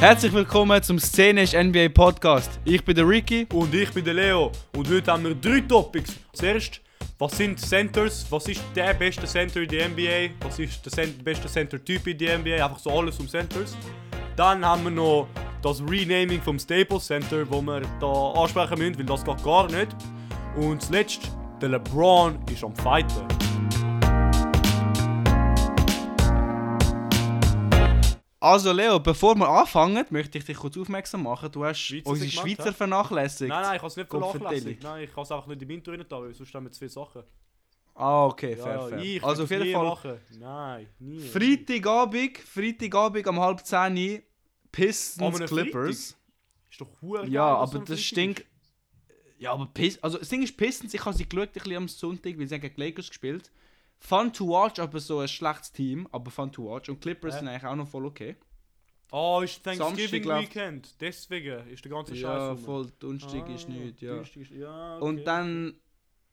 Herzlich willkommen zum Szenisch NBA Podcast. Ich bin der Ricky. Und ich bin der Leo. Und heute haben wir drei Topics. Zuerst, was sind Centers? Was ist der beste Center in der NBA? Was ist der beste Center-Typ in der NBA? Einfach so alles um Centers. Dann haben wir noch das Renaming vom Staples Center, wo wir da ansprechen müssen, weil das geht gar nicht. Und zuletzt, der LeBron ist am Fighten. Also Leo, bevor wir anfangen, möchte ich dich kurz aufmerksam machen. Du hast Schweizer unsere Schweizer hä? vernachlässigt. Nein, nein, ich habe es nicht vernachlässigt. Nein, ich habe es einfach nicht im Intro rein da, weil sonst haben wir zu viele Sachen. Ah, okay, Ja, fair, fair. ich also auf jeden Fall Machen. Nein, nie. Freitagabend, Freitagabend um halb 10 Uhr, An Pistons Clippers. Ist doch geil, Ja, aber das Freitag stinkt. Ja, aber Pistons. Also das Ding ist Pistons, ich habe sie geschaut, ein bisschen am Sonntag, weil sie haben gegen Lakers gespielt. Fun to watch, aber so ein schlechtes Team, aber fun to watch. Und Clippers Hä? sind eigentlich auch noch voll okay. Oh, ist Thanksgiving Samstag Weekend. Deswegen ist der ganze Scheiß. Ja, rum. voll, Donnerstag Ah, ist nicht, ja. Ist- ja okay. Und dann,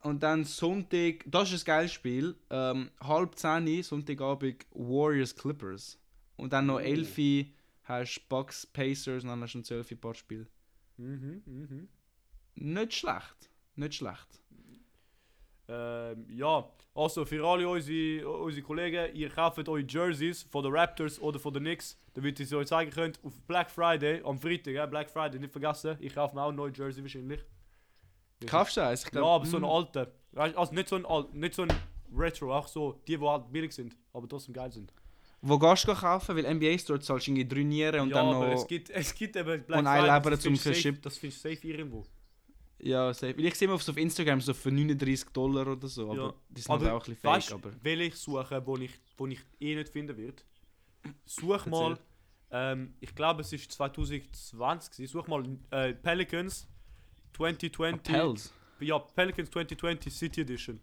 und dann Sonntag, das ist ein geiles Spiel, ähm, halb 10 Uhr, Sonntagabend, Warriors Clippers. Und dann noch Oh. 11 Uhr hast du Bucks Pacers und dann hast du noch 12 Uhr paar Spiel. Mhm, mhm. Nicht schlecht, nicht schlecht. Ähm, ja, also für alle unsere, unsere Kollegen, ihr kauft euch Jerseys von den Raptors oder von den Knicks, damit ihr sie euch zeigen könnt auf Black Friday, am Freitag, ja, Black Friday, nicht vergessen. Ich kaufe mir auch ein neues Jersey wahrscheinlich. Kaufst du eins? Ich Ja, aber so ein mm, alter. Also nicht so ein, nicht so ein Retro, auch so die, die halt billig sind, aber trotzdem geil sind. Wo gehst du kaufen? Weil NBA Store zahlst du irgendwie drei Nieren und ja, dann noch... es gibt, es gibt eben Black und ein Friday, Leber zum Verschippen. Das findest du safe irgendwo. Ja, safe. Weil ich sehe immer auf, so auf Instagram so für 39 Dollar oder so, aber Ja. die sind halt auch ein bisschen fake, weißt, aber... will ich suchen, wo ich, wo ich eh nicht finden wird. Such mal, ähm, ich glaube es ist 2020, gewesen. such mal äh, Pelicans 2020. Pels. Ja, Pelicans 2020 City Edition.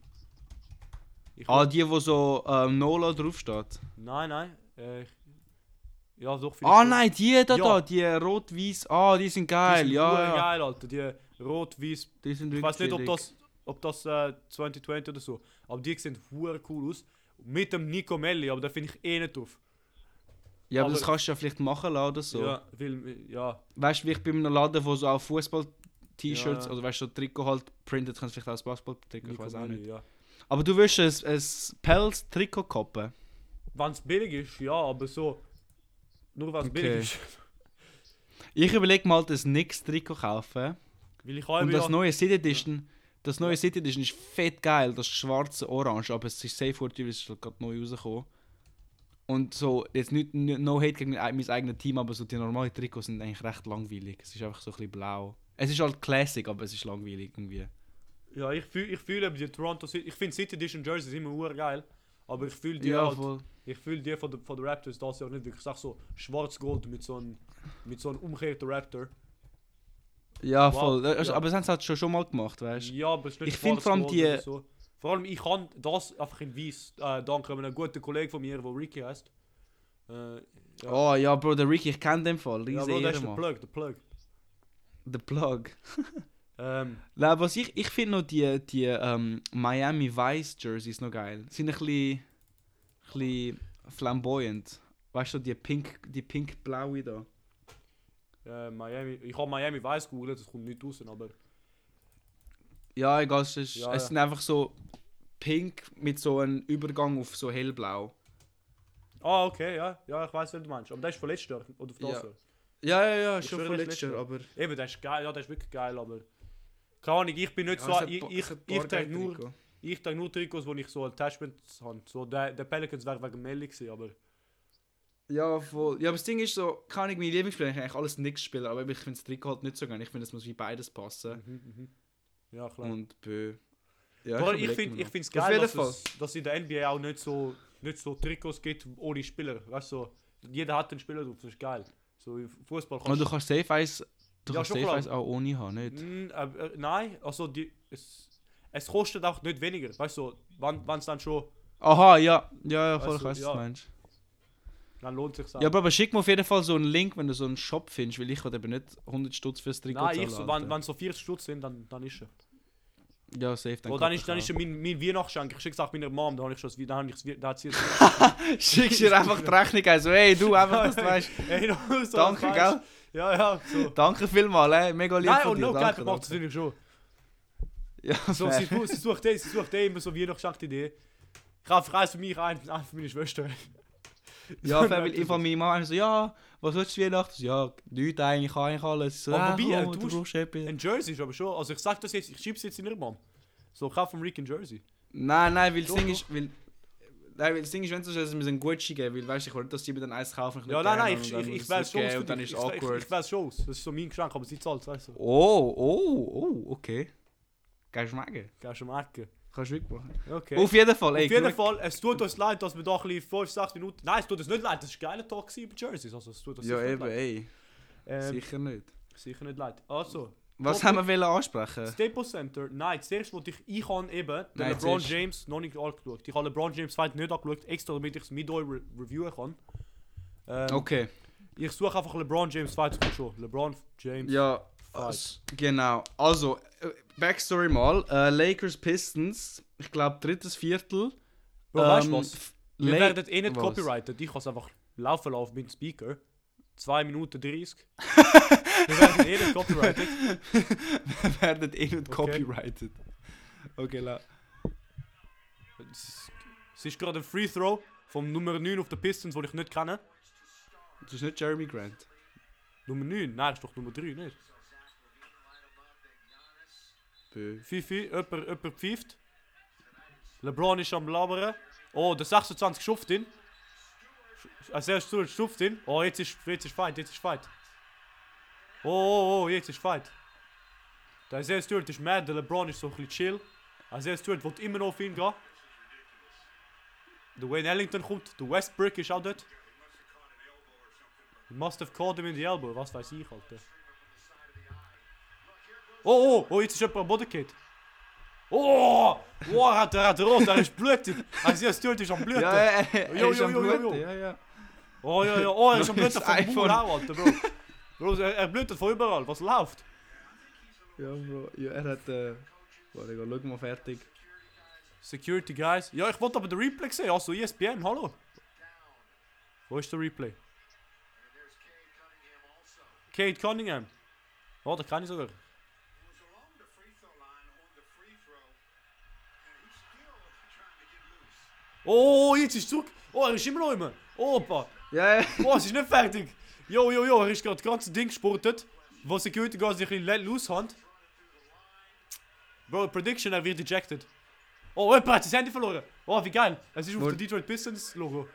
Ich Ah, die, wo so ähm, Nola draufsteht. Nein, nein. Äh, ja, doch. Ah nein, die da, Ja. da die rot-weiß. Ah, die sind geil, die sind ja, ja. geil, Alter. Die rot-weiß. Die sind Ich weiß nicht, ob das, ob das äh, 2020 oder so. Aber die sehen hure cool aus. Mit dem Nico Melli, aber da finde ich eh nicht drauf. Ja, aber, das aber- kannst du ja vielleicht machen lassen oder so. Ja, weil, ja. Weißt du, wie ich bei einem Laden, wo so auch Fußball-T-Shirts, Ja. oder weißt du, so Trikot halt printet, kannst du vielleicht auch das Basketball-Trikot, ich weiß auch nicht. Ja. Aber du willst ein, ein Pelz-Trikot koppen? Wenn es billig ist, ja, aber so. Nur wenn es Okay. billig ist. Ich überlege mal, das Nix-Trikot kaufen. Weil ich habe Und ja. das neue City Edition, das neue City Edition ist fett geil, das schwarze Orange, aber es ist safe for es ist halt gerade neu rausgekommen. Und so, jetzt nicht, nicht no hate gegen mein eigenes Team, aber so die normalen Trikots sind eigentlich recht langweilig. Es ist einfach so ein bisschen blau. Es ist halt Classic, aber es ist langweilig irgendwie. Ja, ich fühle ich fühl eben die Toronto City. Ich finde City Edition Jerseys immer geil. Aber ich fühle die Ja, halt, voll. Ich fühle die von der, von der Raptors das Jahr nicht wirklich. Ich sag so schwarz-gold mit so einem mit so einem umgekehrten Raptor. Ja, Wow, voll. Das- ja. Aber das haben sie halt schon, schon mal gemacht, weißt du? Ja, aber es ist nicht Ich find vor allem die- So. Vor allem ich kann das einfach in weiß. Äh, dank einem guten Kollegen von mir, der Ricky heißt. Äh, ja. Oh ja, Bro, der Ricky, ich kenne den Fall. ja, Riese Bro, ja, das ist der Plug, der Plug. Der Plug. Ähm, Nein, was ich, ich finde noch die, die ähm, Miami Vice Jerseys noch geil. Sind ein bisschen, ein bisschen flamboyant. Weißt du, die pink, die pink-blaue da. Äh, Miami, ich habe Miami Weiß gegoogelt, das kommt nicht raus, aber Ja, egal, es, ist, Ja, es ja. sind einfach so pink mit so einem Übergang auf so hellblau. Ah, okay, ja, ja, ich weiß, was du meinst. Aber das ist von letztes Jahr oder von Ja. das Jahr. Ja, ja, ja, Ich schon von letztes Jahr, aber... Eben, das ist geil, ja, das ist wirklich geil, aber keine Ahnung, ich bin nicht Ja, so, ich, ich, ich, trage nur, Trikots. ich trage nur Trikots, wo ich so Attachments habe. So, der, der Pelicans wäre wegen Melli gewesen, aber Ja, voll. Ja, aber das Ding ist so, kann ich meine Lieblingsspieler ich eigentlich alles nichts spielen, aber ich finde das Trikot halt nicht so geil. Ich finde, es muss wie beides passen. mhm, mhm. ja klar. Und bö. Ja, allem, ich finde ich Auf geil, dass es, dass in der NBA auch nicht so, nicht so Trikots gibt ohne Spieler. Weißt du, so, jeder hat einen Spieler drauf, das ist geil. So im Fußball Und du kannst safe eins, du Ja, kannst safe eins auch ohne haben, nicht? Mm, äh, äh, nein, also die, es, es kostet auch nicht weniger. Weißt du, wann es dann schon, Aha, ja, ja, ja, voll, Weißt ich du, weiß, was ja. du meinst. Dann lohnt es sich Ja, aber, aber schick mir auf jeden Fall so einen Link, wenn du so einen Shop findest, weil ich will eben nicht 100 Stutz fürs Trikot Nein, ich zahlen, so, Alter. wenn, wenn so 40 Stutz sind, dann, dann ist er. Ja, safe. Dann, oh, dann, ist, dann ist mein, mein Weihnachtsgeschenk. Ich habe gesagt meiner Mom, da habe ich schon dann habe ich da Schickst dir einfach die Rechnung ein, so hey, du einfach, dass du weißt. Hey, no, so, Danke, gell? Ja, ja, so. Danke vielmals, ey. mega lieb Nein, von und dir. no danke, Cap macht es natürlich schon. Ja, So, fair. sie, sie, sucht eh, sie sucht eh immer so Weihnachtsgeschenk-Idee. Ich habe eins für mich, eins für meine Schwester. Ja, weil ich von meiner Mama so, ja, was willst du Weihnachten? Ja, nichts eigentlich, eigentlich alles. So, Aber wobei, komm, du brauchst etwas. Ein Jersey ist aber schon. Also ich sag das jetzt, ich schieb's jetzt in ihre Mom. So, kauf vom Rick ein Jersey. Nein, nein, weil das Ding ist, weil... Nein, weil das Ding ist, wenn du so mir einen Gucci geben weil weißt du, ich wollte, dass sie mir dann eins kaufen. Ja, nein, nein, ich, ich, ich es weiß schon. Und dann Ich, ist es awkward. ich weiß schon aus. Das ist so mein Geschenk, aber sie zahlt, weißt du. Oh, oh, oh, okay. Kannst du schmecken? Gehst du merken. Kannst du wirklich machen. Okay. Auf jeden Fall, ey. Auf jeden Fall, es tut uns leid, dass wir da ein bisschen 5, 6 Minuten. Nein, es tut uns nicht leid, das war ein geiler Tag gewesen bei Jerseys. Also, es tut uns Ja, eben, leid. ey. Ähm, Sicher nicht. sicher nicht leid. Also, Was Top- haben wir wollen ansprechen? Staples Center, nein, das erste, was ich, ich habe eben, den Nein, LeBron zuerst- James noch nicht angeschaut. Ich habe LeBron James Fight nicht angeschaut, extra damit ich es mit euch re reviewen kann. Ähm, Okay. Ich suche einfach LeBron James Fight schon. LeBron James. Ja, genau. Also, äh, Backstory mal. Äh, Lakers Pistons, ich glaube drittes Viertel. Bro, weißt Ähm, du was? f- Wir La- werden eh nicht was? copyrighted. Ich kann es einfach laufen lassen mit dem Speaker. 2 Minuten 30. Wir werden eh nicht copyrighted. Wir werden eh nicht Okay. copyrighted. Okay, la. Es ist gerade ein Free Throw vom Nummer 9 auf den Pistons, den ich nicht kenne. Das ist nicht Jeremy Grant. Nummer 9? Nein, ist doch Nummer 3, nicht? Fifi, jemand, jemand pfeift. LeBron ist am Labern. Oh, der 26 schufft ihn. Als erstes Stuhl schufft ihn. Oh, jetzt ist, jetzt ist Fight, jetzt ist Fight. Oh, oh, oh, jetzt ist Fight. Der Isaiah Stewart ist mad, der LeBron ist so ein bisschen chill. Isaiah Stewart will immer noch auf ihn gehen. Der Wayne Ellington kommt, der Westbrook ist auch dort. He must have caught him in the elbow, was weiß ich, Alter. Oh, oh, oh, jetzt ist jemand am Boden gefallen. Oh, oh, er hat, er hat rot, er ist blutig. Isaiah Stewart ist am bluten. Ja, er, er Jo, ist jo, am jo, jo, Bluten, jo. Ja, ja. Oh, ja, ja, oh, er ist am bluten Das vom iPhone. Maul auch, Alter, Bro. Bro, er, er blutet von überall, was läuft? Ja, Bro. Ja, er hat... Äh, warte, schau mal fertig. Security, guys. Ja, ich wollte aber den Replay sehen, also ESPN, hallo. Wo ist der Replay? Kate Cunningham. Oh, den kann ich sogar. Oh, jetzt ist er zurück. Oh, er ist immer noch immer. Opa. Ja, ja. Oh, es ist nicht fertig. Jo, jo, jo, er ist gerade das ganze Ding gespurtet. Wo Security Guards sich ein bisschen haben. Bro, Prediction, er wird ejected. Oh, jemand hat sein Handy verloren. Oh, wie geil. Es ist auf der Detroit Pistons Logo.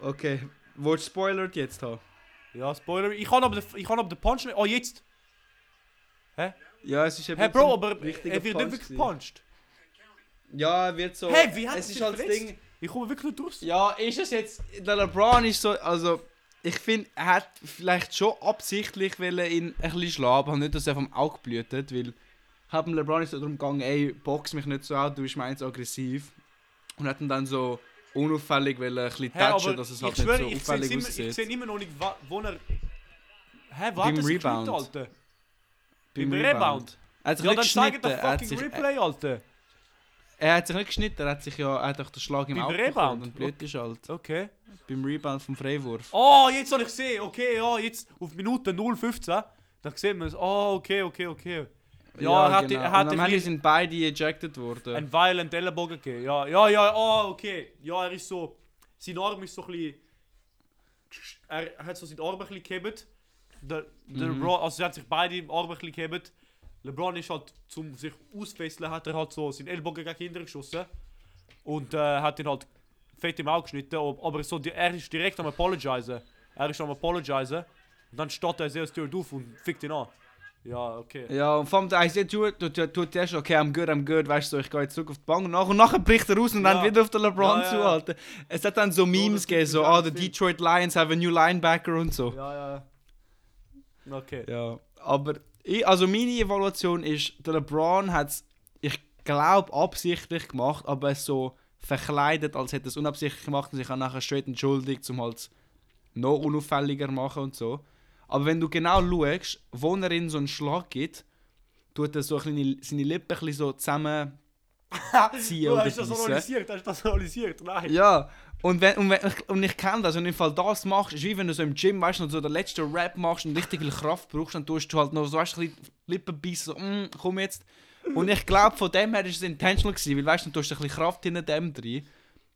Okay. Du spoilert jetzt haben? Ja, Spoiler. Ich kann aber den, ich kann aber den Punch nicht. Oh, jetzt. Ja, es ist eben Hey, Bro, aber er wird nicht wirklich gepuncht. Ja, er wird so... Hey, wie hat es ist halt das? Ding... Ich komme wirklich nicht raus. Ja, ist es jetzt. Der LeBron ist so. Also, ich finde, er hat vielleicht schon absichtlich wollen ihn ein bisschen schlagen, aber nicht, dass er vom Auge blutet, weil. Hat LeBron ist so darum gegangen, ey, box mich nicht so out, du bist meins aggressiv. Und hat ihn dann so unauffällig wollen, ein bisschen Hey, touchen, dass es ich halt schwöre, nicht so auffällig immer, ich sehe immer noch nicht, wo er... Hä, Beim hat er sich Rebound. geschnitten, Alter? Beim beim Rebound. Er hat sich Ja, nicht dann zeig geschnitten, doch er hat, fucking Replay, Alter. Er hat sich nicht geschnitten, er hat sich ja, er hat doch den Schlag im Beim Auge bekommen und Blut ist halt. Okay. Beim Rebound vom Freiwurf. Oh, jetzt soll ich sehen. Okay, ja, jetzt auf Minute 0,15. Da sieht man es. Oh, okay, okay, okay. Ja, er hat, genau. er hat und am ein Ende sind beide ejected worden. einen violent Ellenbogen gegeben. Ja, ja, ja, oh, okay. Ja, er ist so. Sein Arm ist so ein bisschen. Er hat so seinen Arm ein bisschen gehebt. Der, der Mhm. Also er hat sich beide im Arm ein bisschen gehebt. LeBron ist halt, zum sich ausfesseln, hat er halt so seinen Ellbogen gegen Kinder geschossen. Und äh, hat ihn halt fett im Auge geschnitten. Aber so, er ist direkt am Apologisen. Er ist am Apologisen. Und dann steht er sehr Stewart auf und fickt ihn an. Ja, okay. Ja, und vor allem der Isaiah tut, tut, tut, erst, okay, I'm good, I'm good, weißt du, so, ich gehe jetzt zurück auf die Bank und nachher, und nachher bricht er raus und dann Ja. wieder auf den LeBron Ja, ja, zu. Alter. Es hat dann so Memes gegeben, so, ah, auch the. Detroit Lions have a new linebacker und so. Ja, ja. Okay. Ja, aber, ich, also meine Evaluation ist, der LeBron hat es, ich glaube, absichtlich gemacht, aber es so verkleidet, als hätte es unabsichtlich gemacht und sich auch nachher straight entschuldigt, um halt noch unauffälliger machen und so. Aber wenn du genau schaust, wo er in so einen Schlag gibt, tut er so ein bisschen seine Lippen ein bisschen so zusammenziehen Du hast das analysiert, hast das analysiert, nein. Ja, und, wenn, und, wenn, und ich kenne das, und im Fall das machst, ist wie wenn du so im Gym, weißt du, so den letzten Rap machst und richtig viel Kraft brauchst, dann tust du halt noch so, weißt du, ein bisschen Lippen beißen, so, mm, komm jetzt. Und ich glaube, von dem her ist es intentional gewesen, weil weißt du, dann tust du ein bisschen Kraft hinter dem drin.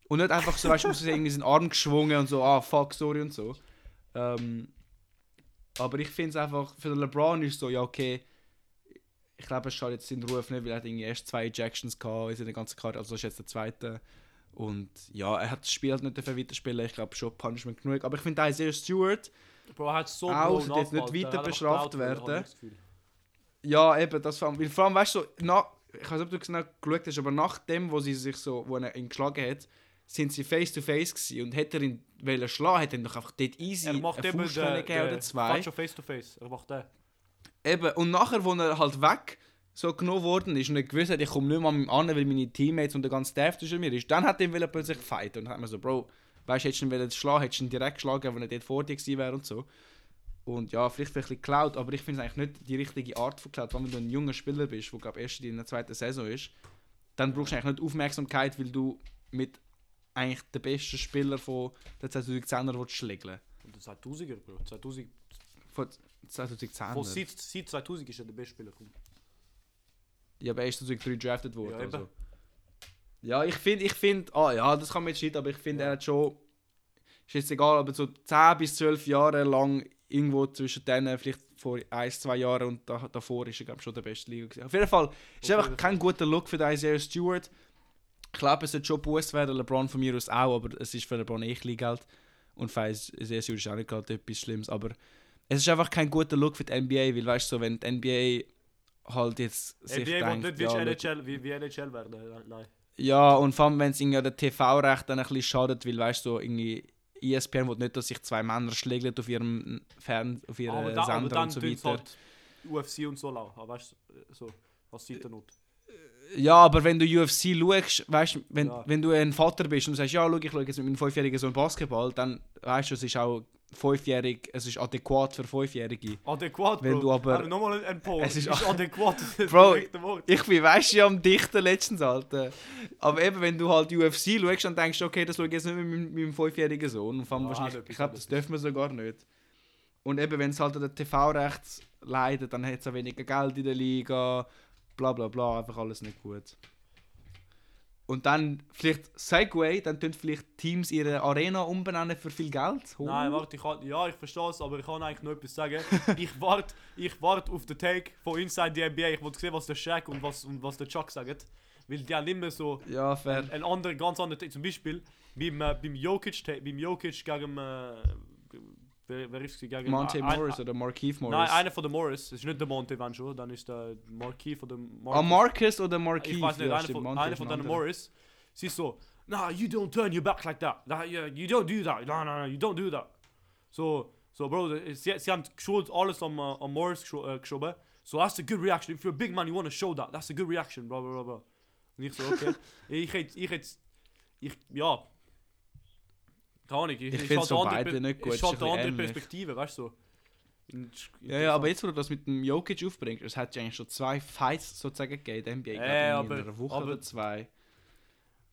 Und nicht einfach so, weißt du, irgendwie seinen Arm geschwungen und so, ah, fuck, sorry und so. Ähm, aber ich finde es einfach, für den LeBron ist so, ja, okay, ich glaube, es schadet jetzt seinen Ruf nicht, weil er hat irgendwie erst zwei Ejections gehabt in seiner ganzen Karte, also das ist jetzt der zweite. Und ja, er hat das Spiel halt nicht weiterspielen, ich glaube schon Punishment genug. Aber ich finde Isaiah Stewart, Bro, er hat so Auch, jetzt nicht weiter Er bestraft werden. ich ja eben, das vor allem, weil vor allem, weißt du, so, na, ich weiß nicht, ob du genau geschaut hast, aber nach dem, wo sie sich so, wo er ihn geschlagen hat, sind sie face to face gewesen und hätte er ihn wollen schlagen, hätte er ihn doch einfach dort easy Er macht eine gegeben oder zwei. Facho face to face. Er macht den. Eben, und nachher, wo er halt weg so genommen worden ist und er gewusst hat, ich komme nicht mehr an an, weil meine Teammates und der ganze Staff zwischen mir ist, dann hat er plötzlich fighten und hat man so, Bro, weißt du, hättest du ihn schlagen, hättest du ihn direkt geschlagen, wenn er dort vor dir gewesen wäre und so. Und ja, vielleicht ein bisschen geklaut, aber ich finde es eigentlich nicht die richtige Art von allem, Wenn du ein junger Spieler bist, der glaube erst in der zweiten Saison ist, dann brauchst du eigentlich nicht Aufmerksamkeit, weil du mit eigentlich der besten Spieler von der 2010er willst schlägeln. Und der 2000er, Bro. 2000, Von 2010er. von seit, seit 2000 ist er der beste Spieler. Komm. Ja, aber er ist 2003 drafted worden. Ja, also. ja ich finde, ich finde, ah ja, das kann man jetzt nicht, aber ich finde, er hat schon, ist jetzt egal, aber so 10 bis 12 Jahre lang irgendwo zwischen denen, vielleicht vor 1, 2 Jahren und da, davor ist er, glaube ich, schon der beste Liga gewesen. Auf jeden Fall, ist Auf einfach kein guter Look für den Isaiah Stewart. Ich glaube, es sollte schon Boost werden, LeBron von mir aus auch, aber es ist für LeBron eh klein Geld. Und für Isaiah Stewart ist auch nicht gerade etwas Schlimmes, aber es ist einfach kein guter Look für die NBA, weil weißt du, so, wenn die NBA halt jetzt sich will denkt, nicht ja, NHL, wie, wie NHL werden. Nein. ja, und vor allem, wenn es irgendwie der TV-Recht dann ein bisschen schadet, weil, weißt du, so irgendwie ESPN will nicht, dass sich zwei Männer schlägeln auf ihrem Fern auf ihren aber, da, aber Sender dann und so weiter. halt UFC und so lau. Aber weißt du, so, was sieht er nicht? Ja, aber wenn du UFC schaust, weißt du, wenn, Ja. wenn du ein Vater bist und sagst, ja, schau, ich schaue jetzt mit meinem fünfjährigen Sohn Basketball, dann weißt du, es ist auch fünfjährig, es ist adäquat für Fünfjährige. Adäquat, Bro. Wenn du aber- nochmal ein Punkt. Es ist ist, adäquat. Bro. Ich bin, weißt du, am Dichten letztens, Alter. Aber eben, wenn du halt UFC schaust, dann denkst okay, das schaue ich jetzt nicht mit meinem, meinem fünfjährigen Sohn. Und vor allem wahrscheinlich, ich glaube, das dürfen wir sogar nicht. Und eben, wenn es halt an der TV-Recht leidet, dann hat es auch weniger Geld in der Liga, bla bla bla, einfach alles nicht gut. Und dann vielleicht Segway, dann tun vielleicht Teams ihre Arena umbenennen für viel Geld. Oh. Nein, warte, ich kann, ja, ich verstehe es, aber ich kann eigentlich noch etwas sagen. ich warte ich wart auf den Take von Inside the NBA. Ich wollte sehen, was der Shaq und was, und was der Chuck sagen. Weil die haben immer so Ja, fair. ein anderer, ganz anderer Take. Zum Beispiel beim, äh, beim Jokic, beim Jokic gegen. Äh, wer, wer ist es? Monte Morris oder Markeith Morris. Nein, einer von den Morris. Das ist nicht der Monte, schon. Dann ist der Marquis von dem Ah, Marcus oder Markeith? ich weiß nicht, Ja, einer von, ist von den. Morris. Sie ist so, nah, you don't turn your back like that. Nah, yeah, you don't do that. No, no, no, you don't do that. So, so Bro, sie, sie haben geschult alles am, äh, am Morris gescho geschoben. So, that's a good reaction. If you're a big man, you want to show that. That's a good reaction, blah, blah, blah. Und ich so, okay. ich hätte, ich hätte, ich, ja. Keine Ahnung. Ich, Ich ist find's halt eine beide nicht gut, halt ein eine andere. Perspektive, weißt du? Ja, ja, aber jetzt, wo du das mit dem Jokic aufbringst, es hat ja eigentlich schon zwei Fights sozusagen gegeben, NBA, Äh, ich, in aber- einer Woche aber- oder zwei.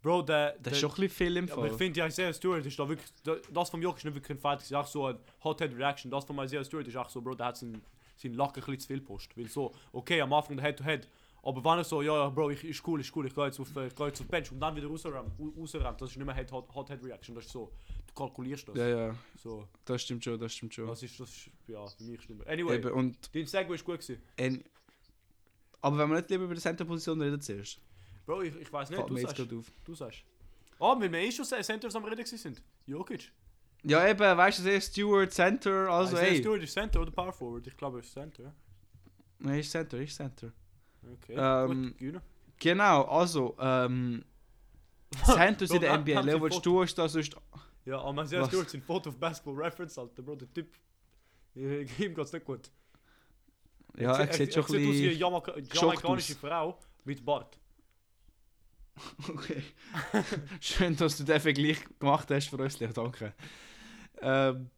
Bro, der, Das der, ist schon ein bisschen viel im Ja, aber ich Fall. finde, ja, Isaiah Stewart ist da wirklich. da- Das vom Jokic ist nicht wirklich ein Fight, es ist auch so ein Hot-Head-Reaction. Das von Isaiah Stewart ist auch so, Bro, der hat seinen, seinen Lack ein bisschen zu viel post. Weil so, okay, am Anfang der Head-to-Head. Aber wenn er so, ja, Bro, ich, ist cool, ist cool, ich gehe jetzt auf, äh, ich geh jetzt auf Bench und dann wieder rausrennt, das ist nicht mehr Head- Hot- Hot-Head-Reaction, das ist so, du kalkulierst das. Ja, ja, So, das stimmt schon, das stimmt schon. das ist, das ist, ja, für mich schlimmer. Anyway, Eben, und, dein Segway ist gut gewesen. en- aber wenn wir nicht lieber über die Center-Position reden zuerst, Bro, ich, ich weiß nicht, fällt du sagst. auf. Du sagst. Ah, weil wir eh schon Centers am Reden sind. Jokic. Ja, eben, weißt du, Stewart, Center, also ey. Stewart ist Center oder Power Forward? Ich glaube, er ist Center. Nein, ist Center, ist Center. Okay, Ähm, gut. Genau, also, ähm, Centers in der NBA, Foto- du hast da sonst... Ja, aber Isaiah Was? Stewart sind Foto auf Basketball Reference, Alter, Bro, der Typ. Ihm geht's nicht gut. Ja, er sieht schon ein aus wie eine bisschen... Jamaika geschockt jamaikanische aus. Frau mit Bart. Okay. Schön, dass du den Vergleich gemacht hast für uns, danke. Ähm,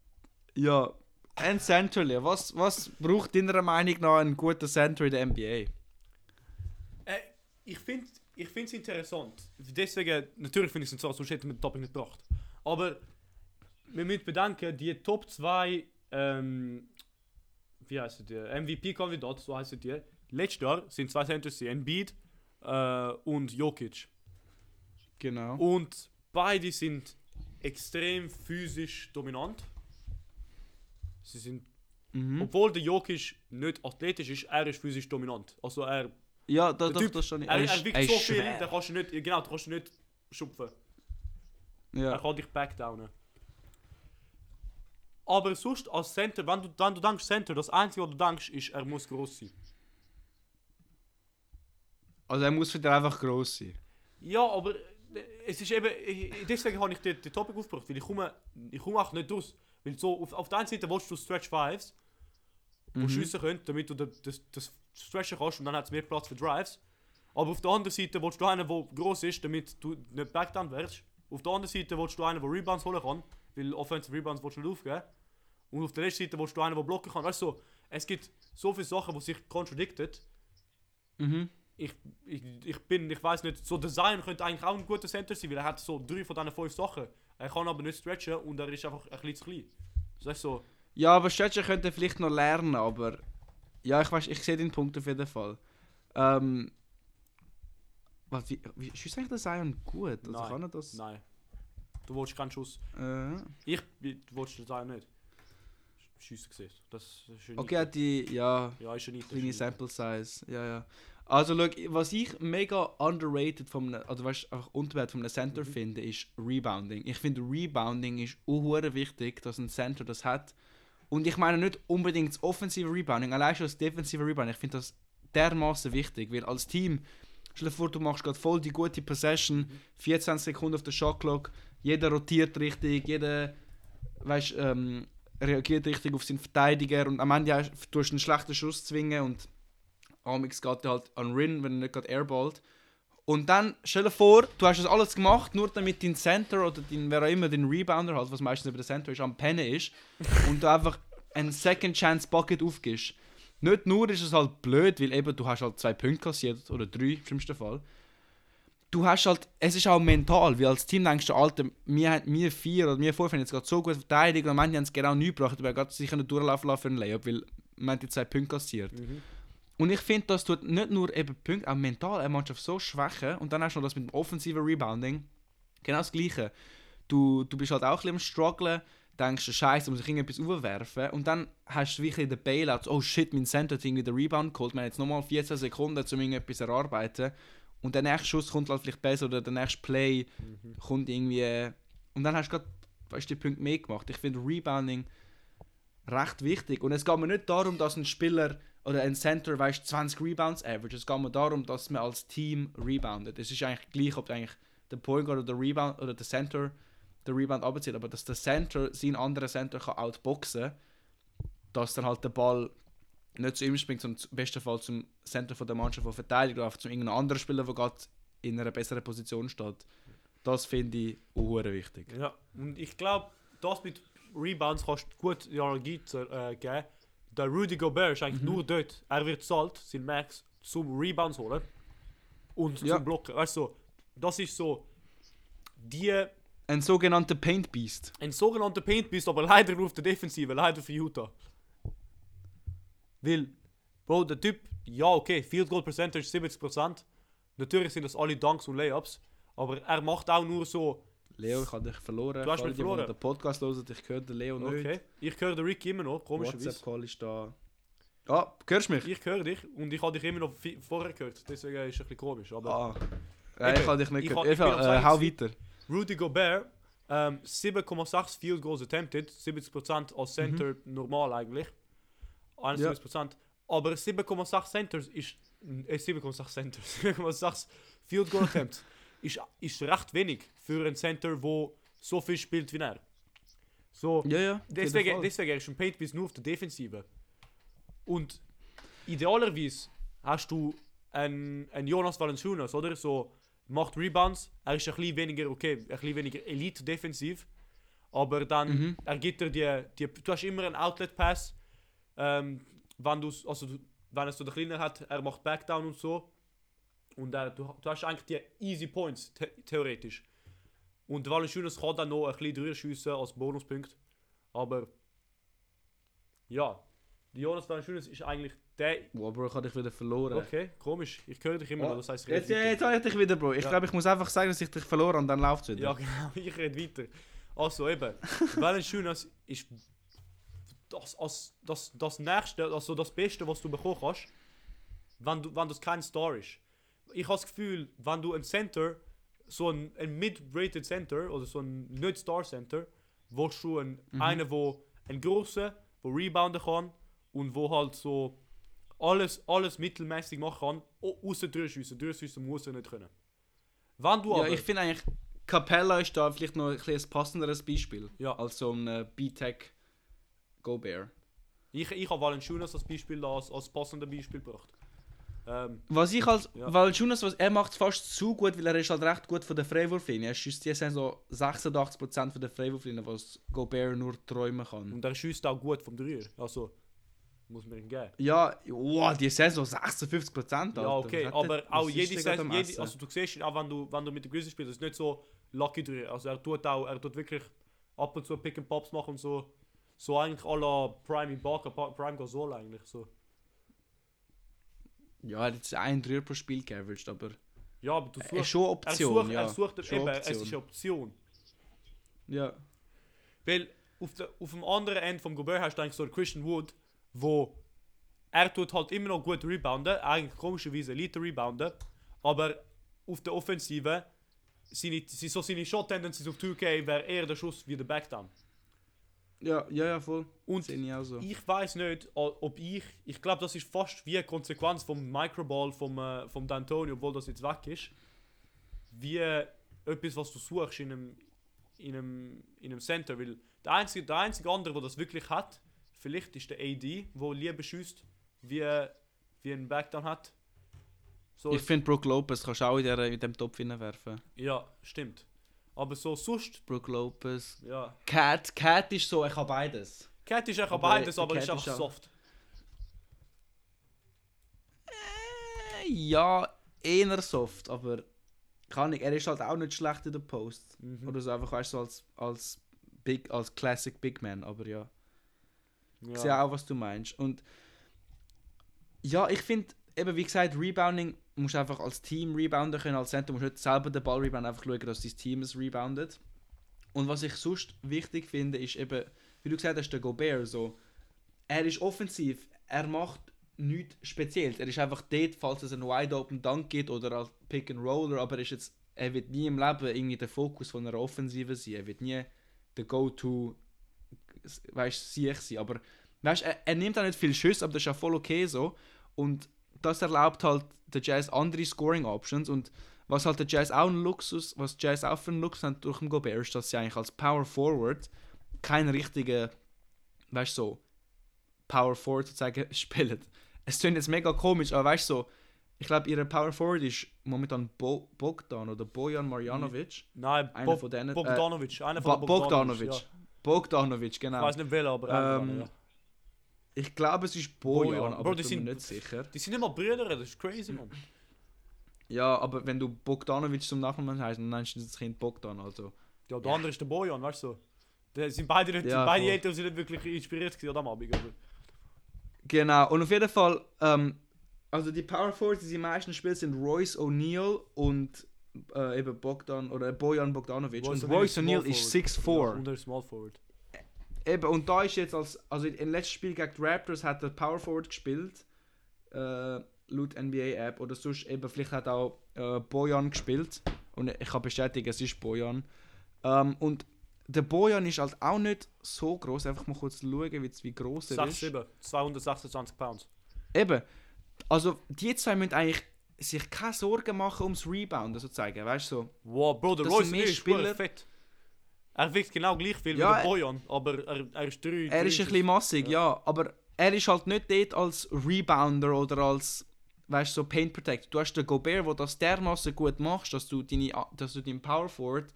ja, ein Center, Leo. Was, was braucht deiner Meinung nach ein guter Center in der NBA? Ich finde ich es interessant. Deswegen, natürlich finde ich es so, sonst hätten wir den Topic nicht gebracht. Aber wir müssen bedenken, die Top 2, ähm, wie heißt die? MVP-Kandidat, so heißt die. Letztes Jahr sind zwei Centers, Embiid äh, und Jokic. Genau. Und beide sind extrem physisch dominant. Sie sind, Mhm. obwohl der Jokic nicht athletisch ist, er ist physisch dominant. Also er, Ja, da, der doch, Typ, das schon. er, er, ist- wiegt er so viel, da kannst du nicht, genau, da kannst du nicht schupfen. Er Ja. kann dich backdownen. Aber sonst als Center, wenn du, wenn du denkst Center, das Einzige, was du denkst, ist, er muss groß sein. Also er muss für dich einfach gross sein. Ja, aber äh, es ist eben, ich- deswegen habe ich den, den Topic aufgebracht, weil ich komme, ich komme auch nicht raus. Weil so, auf, auf der einen Seite willst du Stretch Fives, Mhm. schiessen können, damit du das, das, stretchen kannst und dann hat es mehr Platz für Drives. Aber auf der anderen Seite willst du einen, der groß ist, damit du nicht backdown wirst. Auf der anderen Seite willst du einen, der Rebounds holen kann, weil Offensive Rebounds willst du nicht aufgeben. Und auf der letzten Seite willst du einen, der blocken kann. Weißt du, so, es gibt so viele Sachen, die sich contradicten. Mhm. Ich, ich, ich bin, ich weiß nicht, so Design könnte eigentlich auch ein guter Center sein, weil er hat so drei von diesen fünf Sachen. Er kann aber nicht stretchen und er ist einfach ein bisschen zu klein. Das ist so, Ja, aber Stretcher könnte vielleicht noch lernen, aber ja, ich weiß, ich sehe den Punkt auf jeden Fall. Ähm, was, wie, wie schießt eigentlich der Zion gut? Also Nein, kann er das? nein. Du willst keinen Schuss. Äh, Ich, du willst Design nicht. Schiessen gesehen. Das ist ja okay, hat die, ja, Ja, ist ja nicht. kleine Sample Size, ja, ja. Also, schau, was ich mega underrated einem, also weißt, einfach unterwert einem Center Mhm. finde, ist Rebounding. Ich finde, Rebounding ist unhure wichtig, dass ein Center das hat. Und ich meine nicht unbedingt das offensive Rebounding, allein schon das defensive Rebounding. Ich finde das dermaßen wichtig, weil als Team, stell dir vor, du machst gerade voll die gute Possession, 24 Sekunden auf der Shot Clock, jeder rotiert richtig, jeder, weißt, ähm, reagiert richtig auf seinen Verteidiger und am Ende hast- du einen schlechten Schuss zwingen und Amix geht halt an Rin, wenn er nicht gerade airballt. Und dann stell dir vor, du hast das alles gemacht, nur damit dein Center oder dein, wer auch immer, dein Rebounder halt, was meistens über der Center ist, am Pennen ist und du einfach einen Second Chance Bucket aufgibst. Nicht nur ist es halt blöd, weil eben du hast halt zwei Punkte kassiert oder drei im schlimmsten Fall. Du hast halt, es ist auch mental, weil als Team denkst du, Alter, wir, haben- wir vier oder wir fünf haben jetzt gerade so gut verteidigt und Ende haben es genau nichts gebracht, aber gerade sicher nicht durchlaufen lassen für einen Layup, weil man hat die zwei Punkte kassiert. Mhm. Und ich finde, das tut nicht nur eben Punkte, auch mental eine Mannschaft so schwächen. Und dann hast du noch das mit dem offensiven Rebounding. Genau das Gleiche. Du, du bist halt auch ein bisschen am strugglen, denkst du, Scheiße, muss ich irgendetwas überwerfen. Und dann hast du wirklich den Bailout, oh shit, mein Center hat irgendwie den Rebound geholt. Man hat jetzt nochmal 14 Sekunden, um irgendetwas zu erarbeiten. Und der nächste Schuss kommt halt vielleicht besser oder der nächste Play Mhm. kommt irgendwie. äh, Und dann hast du gerade weißt, du, die Punkte mehr gemacht. Ich finde Rebounding recht wichtig. Und es geht mir nicht darum, dass ein Spieler oder ein Center weißt, 20 Rebounds average. Es geht mir darum, dass man als Team reboundet. Es ist eigentlich gleich, ob eigentlich der Point Guard oder der Rebound oder der Center der Rebound abzieht, aber dass der Center seinen anderen Center kann outboxen, dass dann halt der Ball nicht zu ihm springt, sondern im besten Fall zum Center von der Mannschaft, der verteidigt, oder zu irgendeinem anderen Spieler, der gerade in einer besseren Position steht. Das finde ich auch wichtig. Ja, und ich glaube, das mit Rebounds kannst du gut Analogie zu, äh, geben. Der Rudy Gobert ist Mhm. eigentlich nur dort. Er wird zahlt, sein Max, zum Rebounds holen und Ja. zum Blocken. Weißt du, das ist so die Ein sogenannter Paint Beast. ein sogenannter Paint Beast, aber leider nur auf der Defensive, leider für Utah. Weil, Bro, der Typ, ja, okay, Field Goal Percentage 70%. Natürlich sind das alle Dunks und Layups, aber er macht auch nur so. Leo, ich habe dich verloren. Du hast mich verloren. den Podcast hören, ich höre den Leo nicht. Okay, ich höre den Ricky immer noch, komischerweise. WhatsApp-Call ist da. Ah, hörst du mich? Ich höre dich und ich habe dich immer noch vorher gehört, deswegen ist es ein bisschen komisch. Aber Ah. Nein, ich habe dich nicht ich gehört. ich äh, hau weiter. Rudy Gobert, ähm, 7,6 Field Goals attempted, 70% als Center normal eigentlich. 71%. Aber 7,6 Centers ist. Äh, 7,6 Centers. 7,6 Field Goal Attempts ist, ist recht wenig für einen Center, der so viel spielt wie er. So, Ja, ja. deswegen, deswegen ist ein Paint bis nur auf der Defensive. Und idealerweise hast du einen, einen Jonas Valanciunas, oder? So, macht Rebounds, er ist ein bisschen weniger, okay, ein bisschen weniger Elite defensiv, aber dann Mhm. er gibt dir die, die, du hast immer einen Outlet Pass, ähm, wenn du, also wenn es so der Kleiner hat, er macht Backdown und so. Und äh, du, du hast eigentlich die easy Points, the theoretisch. Und der kann dann noch ein bisschen durchschiessen als Bonuspunkt. Aber ja, die Jonas Valanciunas ist eigentlich der. Wow, Bro, ich habe dich wieder verloren. Okay, komisch. Ich höre dich immer noch, Oh, das heißt, ich Jetzt, jetzt habe ich dich wieder, Bro. Ich Ja. glaube, ich muss einfach sagen, dass ich dich verloren habe und dann läuft es wieder. Ja, genau, ich rede weiter. Also eben, Valanciunas ist das, das, das, das nächste, also das Beste, was du bekommen kannst, wenn, du, wenn das kein Star ist. Ich habe das Gefühl, wenn du ein Center, so ein, ein mid-rated Center oder so ein nicht Star Center, willst du einen, einen, wo ein großer, wo rebounden kann und wo halt so alles, alles mittelmäßig machen kann, au- außer durchschiessen. Durchschiessen muss er nicht können. Wenn du Ja, aber, ich finde eigentlich, Capella ist da vielleicht noch ein, ein passenderes Beispiel. Ja. Als so ein äh, B-Tech Go-Bear. Ich, ich habe Valanciunas als Beispiel als, als passendes Beispiel gebracht. Ähm, Was ich als, Ja. weil Jonas, was er macht fast zu gut, weil er ist halt recht gut von der Freiwurflinie. Er schießt die Saison so 86% von der Freiwurflinie, was Gobert nur träumen kann. und er schießt auch gut vom Dreier. Also, muss man ihm geben. Ja, wow, die Saison 56%. Alter. Ja, okay, hat aber der- auch jede der Saison, jede, also du siehst, auch wenn du, wenn du mit den Grizzlies spielst, ist nicht so lucky Dreier. Also er tut auch, er tut wirklich ab und zu Pick and Pops machen und so. So eigentlich à la Prime Ibaka, Pa- Prime Gasol eigentlich so. Ja, er hat jetzt einen Dreier pro Spiel geaveraged, aber Ja, aber du er ist suchst, schon er Option, sucht, ja. er sucht Schon eben, es Option. ist eine Option. Ja. Weil auf, der, auf dem anderen Ende vom Gobert hast du eigentlich so einen Christian Wood, wo er tut halt immer noch gut rebounden, eigentlich komischerweise Elite rebounden, aber auf der Offensive seine, so seine Shot Tendencies auf 2K wäre eher der Schuss wie der Backdown. Ja, ja, ja, voll. Und ich so. ich weiß nicht, ob ich, ich glaube, das ist fast wie eine Konsequenz vom Microball vom, äh, vom D'Antonio, obwohl das jetzt weg ist, wie etwas, was du suchst in einem, in einem, in einem Center, weil der einzige, der einzige andere, der das wirklich hat, vielleicht ist der AD, wo lieber schießt, wie, wie ein Backdown hat. So, Ich finde, Brook Lopez kannst du auch in, der, in dem Topf werfen. ja, stimmt. Aber so sonst, Brook Lopez. ja. Cat, Cat ist so, ich habe beides. Cat ist eigentlich Aber beides, aber Cat ist einfach ist soft. Äh, ja, eher soft, aber kann ich. Er ist halt auch nicht schlecht in der Post. Mhm. Oder so einfach, weißt du, so als, als, Big, als Classic Big Man, aber ja. Ich sehe auch, was du meinst. Und ja, ich finde, eben wie gesagt, Rebounding musst du einfach als Team rebounden können. Als Center musst du nicht selber den Ball rebounden, einfach schauen, dass dein Team es reboundet. Und was ich sonst wichtig finde, ist eben, wie du gesagt hast, der Gobert, so, er ist offensiv, er macht nichts Spezielles. Er ist einfach dort, falls es einen Wide Open Dunk gibt oder als Pick and Roller, aber er ist jetzt, er wird nie im Leben irgendwie der Fokus von einer Offensive sein. Er wird nie der Go-To, weißt du, sein. Aber weißt, er, er nimmt auch nicht viel Schüsse, aber das ist ja voll okay so. Und das erlaubt halt der Jazz andere Scoring Options und was halt der Jazz auch ein Luxus, was Jazz auch für einen Luxus hat durch den Gobert, ist, dass sie eigentlich als Power Forward keinen richtigen, weißt du, so, Power Forward sozusagen spielen. Es klingt jetzt mega komisch, aber weißt du, so, ich glaube, ihre Power Forward ist momentan Bo Bogdan oder Bojan Marjanovic. Nein, Einer von denen. Äh, Bogdanovic. einer von den Bogdanovic. Ja. Bogdanovic, Ich genau. weiß nicht welcher, aber einer Ähm, denen, ja. Ich glaube, es ist Bojan, Bojan. aber Bro, ich die bin sind- mir nicht sicher. Die sind immer Brüder, das ist crazy, man. Ja, aber wenn du Bogdanovic zum Nachnamen heißt, dann nennst du das Kind Bogdan, also. Ja, der andere ist der Bojan, weißt du. Die sind beide, nicht, Ja, beide. Eltern sind nicht wirklich inspiriert gewesen dem Abend. Aber. Genau, und auf jeden Fall, ähm, also die Power Forwards, die sie meisten spielen, sind Royce O'Neal und äh, eben Bogdan oder Bojan Bogdanovic. Royce und Royce O'Neal Small ist Forward. 6'4. Ja, und er ist Small Forward. Eben, und da ist jetzt als, also im letzten Spiel gegen die Raptors hat er Power Forward gespielt, äh, laut NBA-App, oder sonst eben, vielleicht hat auch äh, Bojan gespielt, und ich kann bestätigen, es ist Bojan. Ähm, und der Bojan ist halt auch nicht so groß, einfach mal kurz schauen, wie, wie groß er ist. 6'7, 226 Pounds. Eben, also die zwei müssen eigentlich sich keine Sorgen machen ums Rebound, sozusagen, weißt du? So. Wow, Bro, der Das Royce ist Spieler. fett. Er wiegt genau gleich viel Ja, wie er- der Bojan, aber er, er ist drei. Er ist ein bisschen massig, ja. aber er ist halt nicht dort als Rebounder oder als, weißt du, so Paint Protector. Du hast den Gobert, der das dermaßen gut machst, dass du, deine, dass du deinen Power Forward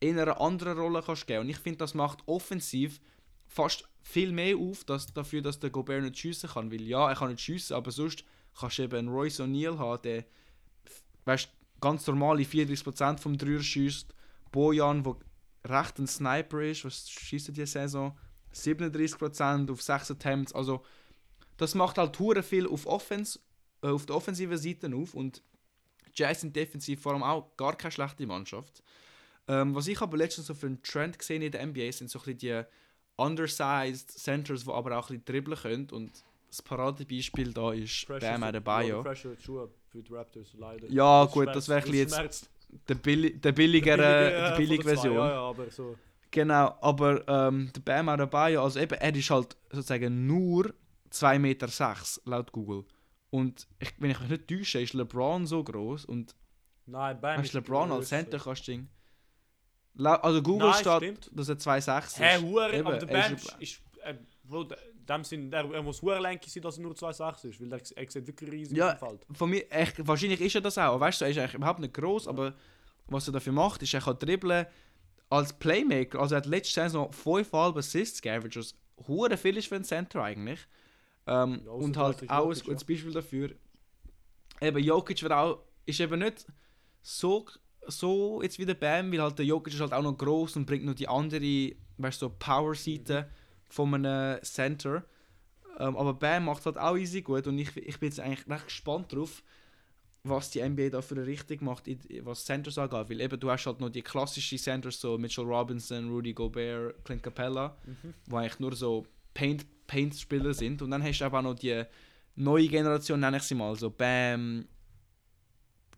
in einer anderen Rolle kannst geben. Und ich finde, das macht offensiv fast viel mehr auf, dass, dafür, dass der Gobert nicht schiessen kann. Weil ja, er kann nicht schiessen, aber sonst kannst du eben einen Royce O'Neal haben, der weißt, ganz normale 34% vom Dreier schießt. Bojan, der recht ein Sniper ist, was schießt er diese Saison? 37% auf 6 Attempts. Also, das macht halt hure viel auf, Offense, äh, auf der offensiven Seite auf. Und Jazz sind defensiv vor allem auch gar keine schlechte Mannschaft. Ähm, was ich aber letztens so für einen Trend gesehen in der NBA sind so ein bisschen die undersized Centers, die aber auch ein bisschen dribbeln können. Und das Paradebeispiel da ist Bam Adebayo. Pressure Schuhe für die Raptors, leider. Ja, Das gut, schmerzt, das wäre ein bisschen jetzt schmerzt. Der, Billi der billigere, Billige, die äh, Version. Ja, ja, aber so. Genau, aber ähm, der Bam Adebayo, also eben, er ist halt sozusagen nur 2,6 Meter sechs, laut Google. Und ich, wenn ich mich nicht täusche, ist LeBron so groß und Nein, Bam hast ist LeBron als. Center kannst du Also Google Nein, steht, stimmt. dass er 2,6 ist. Hä, Hure, Eben, aber der er Bam ist- ist, ist äh, Bro, dem Sinn, er, er muss Hurenlenke sein, dass er nur 2,6 ist, weil er, er sieht wirklich riesig Ja, Feld. Von mir, echt, wahrscheinlich ist er das auch. Weißt du, er ist eigentlich überhaupt nicht groß, aber was er dafür macht, ist, er kann dribbeln als Playmaker. Also er hat letzte Saison 5,5 Assists geaveraged, was hure viel ist für einen Center eigentlich. Ähm, Ja, und halt Jokic, auch ein Jokic, gutes Beispiel dafür. Eben Jokic wird auch, ist eben nicht so, so jetzt wie der Bam, weil halt der Jokic ist halt auch noch groß und bringt noch die andere, weißt du, so Power-Seite von einem Center. Ähm, aber Bam macht halt auch easy gut und ich, ich bin jetzt eigentlich recht gespannt drauf, was die NBA da für eine Richtung macht, was Centers angeht. Weil eben du hast halt noch die klassischen Centers, so Mitchell Robinson, Rudy Gobert, Clint Capella, Mhm. wo eigentlich nur so Paint- Paint-Spieler sind. Und dann hast du aber auch noch die neue Generation, nenne ich sie mal, so Bam,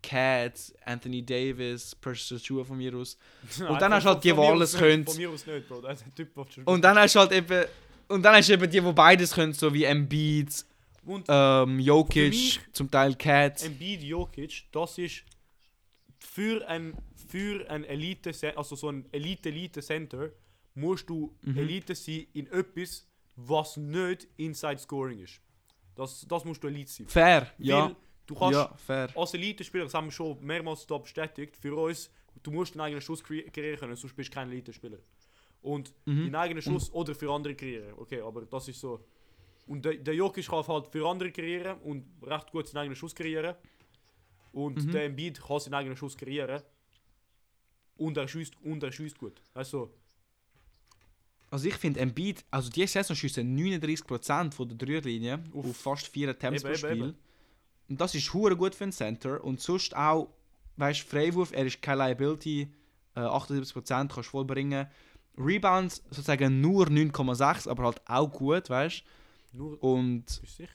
Cat, Anthony Davis, Precious Chua von mir aus. Nein, dann hast du halt die, die alles können. Von mir aus nicht, Bro. Der Typ, der Und dann hast du halt eben, und dann hast du eben die, die beides können, so wie Embiid, Und ähm, Jokic, mich- zum Teil Cat. Embiid Jokic, das ist für ein für ein Elite also so ein Elite Elite Center musst du Mhm. Elite sein in etwas, was nicht Inside Scoring ist. Das, das musst du Elite sein. Fair, Weil ja. Du kannst Ja, fair. als Elite-Spieler, das haben wir schon mehrmals da bestätigt, für uns, du musst deinen eigenen Schuss kre- kreieren können, sonst bist du kein Elite-Spieler. Und Mhm. deinen eigenen Schuss oder für andere kreieren. Okay, aber das ist so. Und der, der Jokic kann halt für andere kreieren und recht gut seinen eigenen Schuss kreieren. Und Mhm. der Embiid kann seinen eigenen Schuss kreieren. Und er schießt und er schießt gut. Also, Also ich finde Embiid, also diese Saison schießt er 39% von der Dreierlinie auf, Uff. fast 4 Attempts Eben, pro eben, Spiel. eben. Und das ist hure gut für einen Center. Und sonst auch, weißt du, Freiwurf, er ist keine Liability, äh, 78% kannst du vollbringen. Rebounds sozusagen nur 9,6, aber halt auch gut, weißt du. Und Bist du sicher?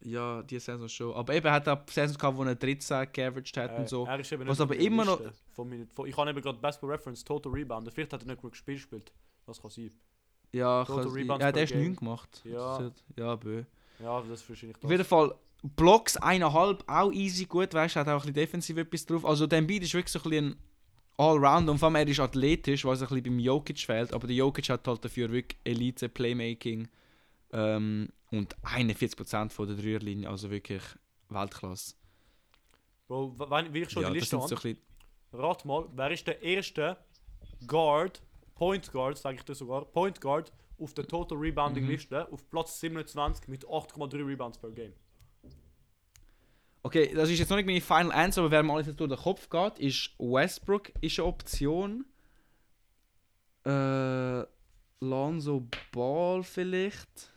ja, diese Saison schon. Aber eben er hat auch Saisons gehabt, wo er 13 geaveraged hat Äh, und so. Er ist eben Was aber auf immer noch- Von von, ich habe eben gerade Basketball Reference, Total Rebound. Vielleicht hat er nicht gut gespielt. gespielt. Das kann sein. Ja, Total kann. Rebounds ja der ist game. 9 gemacht. Ja. Ist- Ja, bö. Ja, das ist wahrscheinlich Auf das. jeden Fall Blocks eineinhalb, auch easy gut, weißt du, hat auch ein bisschen defensiv etwas drauf. Also der Embiid ist wirklich so ein bisschen Allround und vor allem er ist athletisch, was ein bisschen beim Jokic fehlt, aber der Jokic hat halt dafür wirklich Elite Playmaking ähm, und 41% von der Dreierlinie, also wirklich Weltklasse. Bro, wenn, wie ich schon ja, die Liste so bisschen, rat mal, wer ist der erste Guard, Point Guard, sage ich dir sogar, Point Guard auf der Total Rebounding Mhm. Liste auf Platz 27 mit 8,3 Rebounds per Game. Okay, das ist jetzt noch nicht meine Final Answer, aber wer mir alles jetzt durch den Kopf geht, ist Westbrook ist eine Option. Äh, Lonzo Ball vielleicht.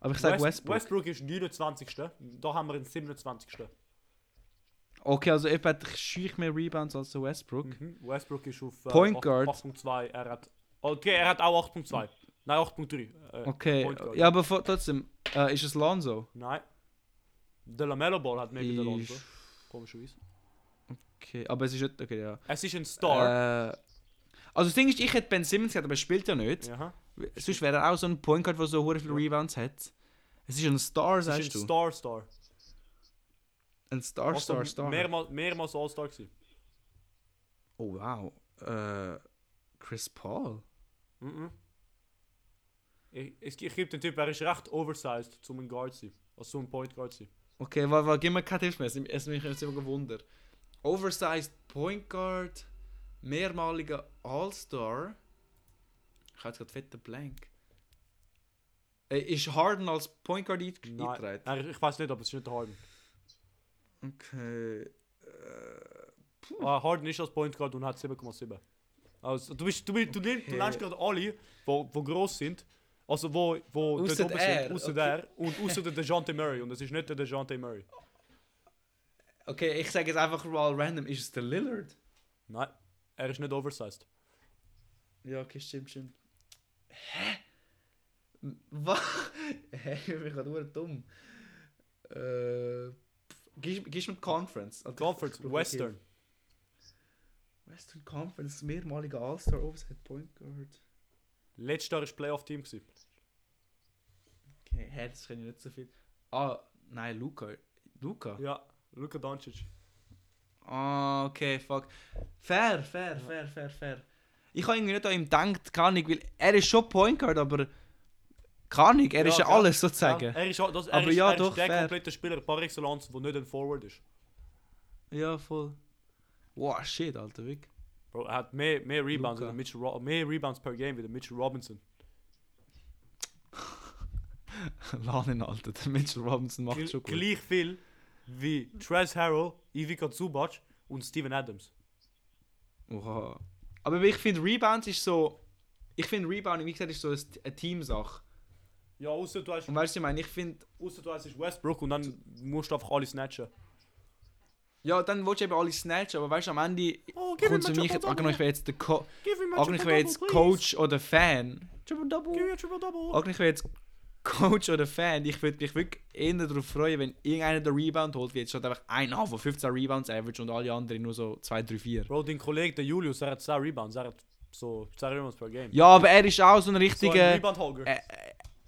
Aber ich sage West- Westbrook. Westbrook ist 29. Da haben wir den 27. Okay, also ich hat schüch mehr Rebounds als der Westbrook. Mhm. Westbrook ist auf äh, Point acht- Guard. 8.2. Er hat. Okay, er hat auch 8.2. Nein, 8.3. Äh, Okay, ja, aber trotzdem, äh, ist es Lonzo? Nein. Der Lamello Ball hat mehr mit der Lonzo. Komischerweise. Okay, aber es ist nicht, okay, ja. Es ist ein Star. Äh, also das Ding ist, ich hätte Ben Simmons gehabt, aber er spielt ja nicht. ja. Sonst wäre er auch so ein Point Guard, der so hure viele Rebounds hat. Es ist ein Star, Es ist sagst ein du? Star Star. Ein Star, Also Star, Star. Mehrmals, mehrmals All-Star gewesen. Oh wow. Äh, Chris Paul? Mhm. Ich, ich, ich gebe den Typ, er ist recht oversized, zum ein Guard zu sein. Also zum ein Point Guard zu sein. Okay, wa, wa, gib mir keine Tipps mehr, es es mich jetzt immer gewundert. Oversized Point Guard, mehrmaliger All-Star. Ich habe jetzt gerade fetten Blank. Äh, ist Harden als Point Guard eingetragen? nein, ich weiß nicht, aber es ist nicht Harden. Okay. Äh, Ah, Harden ist als Point Guard und hat 7,7. Also, du, bist, du, bist, du, nimmst- du Okay. nennst gerade alle, die gross sind. Also, wo, wo Ausser dort oben er, sind, außer okay. der und außer der DeJounte Murray. Und das ist nicht der DeJounte Murray. okay, ich sage jetzt einfach mal random, ist es der Lillard? Nein, er ist nicht oversized. Ja, okay, stimmt, stimmt. Hä? Was? Hä, ich bin gerade dumm. Äh. Gehst du mit Conference? Also, Conference. Western. Western Conference, mehrmaliger All-Star, Overside Point Guard. Letztes Jahr war Playoff-Team. Hä, das kenne ich nicht so viel. Ah, nein, Luca. Luca? Ja, Luka Doncic. Ah, okay, fuck. Fair, fair, fair, fair, fair. Ich habe irgendwie nicht an ihm gedacht, kann ich, weil er ist schon Point Guard, aber kann ich, er Ja, ist ja alles sozusagen. Ja, er ist, das, er Aber ist, ja, er doch, ist der fair. komplette Spieler par excellence, der nicht ein Forward ist. Ja, voll. Wow, shit, Alter, wirklich. Bro, er hat mehr, mehr, Rebounds, der Mitchell mehr Rebounds per Game wie der Mitchell Robinson. Laden, Alter, der Mitchell Robinson macht Gl- schon gut. Gleich viel wie Trez Harrell, Ivica Zubac und Steven Adams. Oha. Aber ich finde, Rebounds ist so. Ich finde, Rebound, wie gesagt, ist so ein- eine Teamsache. Ja, außer du hast, Und weißt du, ich meine, ich finde. außer du hast ist Westbrook und dann musst du einfach alle snatchen. Ja, dann willst du eben alle snatchen, aber weißt du, am Ende Oh, kommt mich jetzt. Angenommen, ich wäre jetzt der Co Angenommen, ich wäre jetzt Coach oder Fan. Triple Double. Give me a triple double. Angenommen, ich wäre jetzt Coach oder Fan. Ich würde mich wirklich eher darauf freuen, wenn irgendeiner den Rebound holt, wie jetzt statt einfach einer von 15 Rebounds average und alle anderen nur so 2, 3, 4. Bro, dein Kollege, der Julius, er hat 10 Rebounds, er hat so 10 Rebounds per Game. Ja, aber er ist auch so ein so ein richtiger. Rebound-Hogger. äh,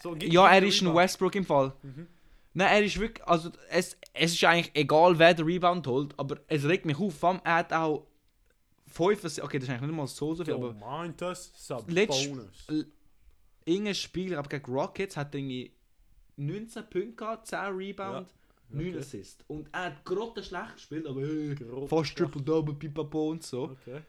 so, ja, er ist ein. Westbrook im Fall. Mhm. Nein, er ist wirklich. Also, es, es ist eigentlich egal, wer den Rebound holt, aber es regt mich auf. Vor er hat auch 5. Okay, das ist eigentlich nicht mal so, so viel, Du aber meintest, Sub Letzt- Bonus. Irgendein Spiel, aber gegen Rockets, hat er irgendwie 19 Punkte gehabt, 10 Rebound, 9 okay. Assists. Und er hat gerade schlecht gespielt, aber hey, fast Triple-Double, Pipapo und so. Okay.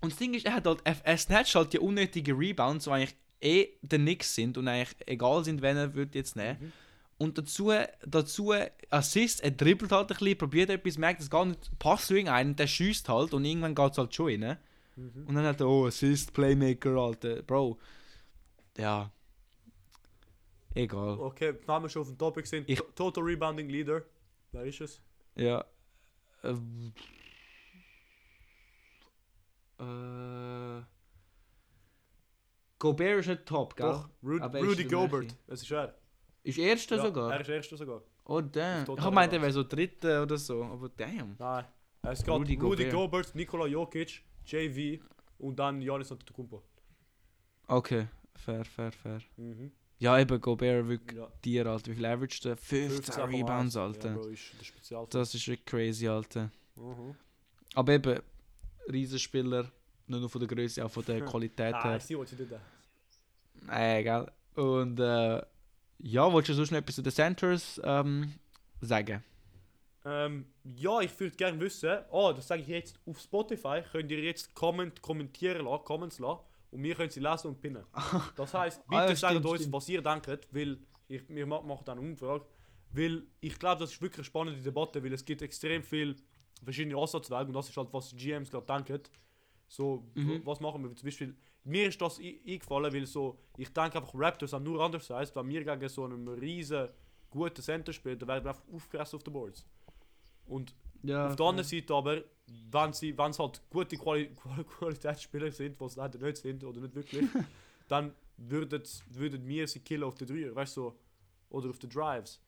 Und das Ding ist, er hat halt, er, snatcht halt die unnötigen Rebounds, die eigentlich eh der Nix sind und eigentlich egal sind, wenn er wird jetzt nehmen. Mhm. Und dazu, dazu Assist, er dribbelt halt ein bisschen, probiert etwas, merkt es gar nicht, passt zu irgendeinen, der schießt halt und irgendwann geht es halt schon rein. Mhm. Und dann hat er, oh, Assist, Playmaker, Alter, Bro. Ja. Egal. Okay, da wir schon auf dem Topic sind. Ich- Total Rebounding Leader. Wer ist es? Ja. Ähm. Äh. Gobert ist nicht top, gell? Doch, Ru Aber er Rudy Gobert. Es ist er. Ist erster Ja, sogar? Er ist erster sogar. Oh damn. Ich meinte, er wäre so dritter oder so, aber damn. Nein. Es geht Rudy Rudy, Gobert. Gobert, Nikola Jokic, JV und dann Giannis Antetokounmpo. Okay, fair, fair, fair. Mhm. Ja, eben Gobert wirklich Ja. dir, Alter. Wie viel averaged der? 15 15,1. Rebounds, Alter. Ja, Bro, ist der. Das ist wirklich crazy, Alter. Mhm. Aber eben, Riesenspieler, nicht nur von der Größe, auch von der Qualität Ah, her. I see what you did there. Äh, gell? Und äh, ja, wolltest du sonst noch etwas zu den Centers ähm, sagen? Ähm, ja, ich würde gerne wissen, oh, das sage ich jetzt, auf Spotify könnt ihr jetzt Comment, kommentieren lassen, Comments lassen und wir können sie lesen und pinnen. Das heisst, bitte Ah, ja, sagt uns, stimmt. was ihr denkt, weil ich, wir ma- machen dann eine Umfrage, weil ich glaube, das ist wirklich eine spannende Debatte, weil es gibt extrem viele verschiedene Ansatzwege und das ist halt, was die GMs gerade denken. So, Mhm. was machen wir zum Beispiel, mir ist das eingefallen, weil so, ich denke einfach, Raptors haben nur undersized, wenn wir gegen so einen riesen guten Center spielen, dann werden wir einfach aufgefressen auf den Boards. Und Ja. auf der anderen Seite aber, wenn es halt gute Quali Quali Qualitätsspieler sind, was leider nicht sind oder nicht wirklich, dann würden, würden wir sie killen auf den Dreier, weißt du, so, oder auf den Drives.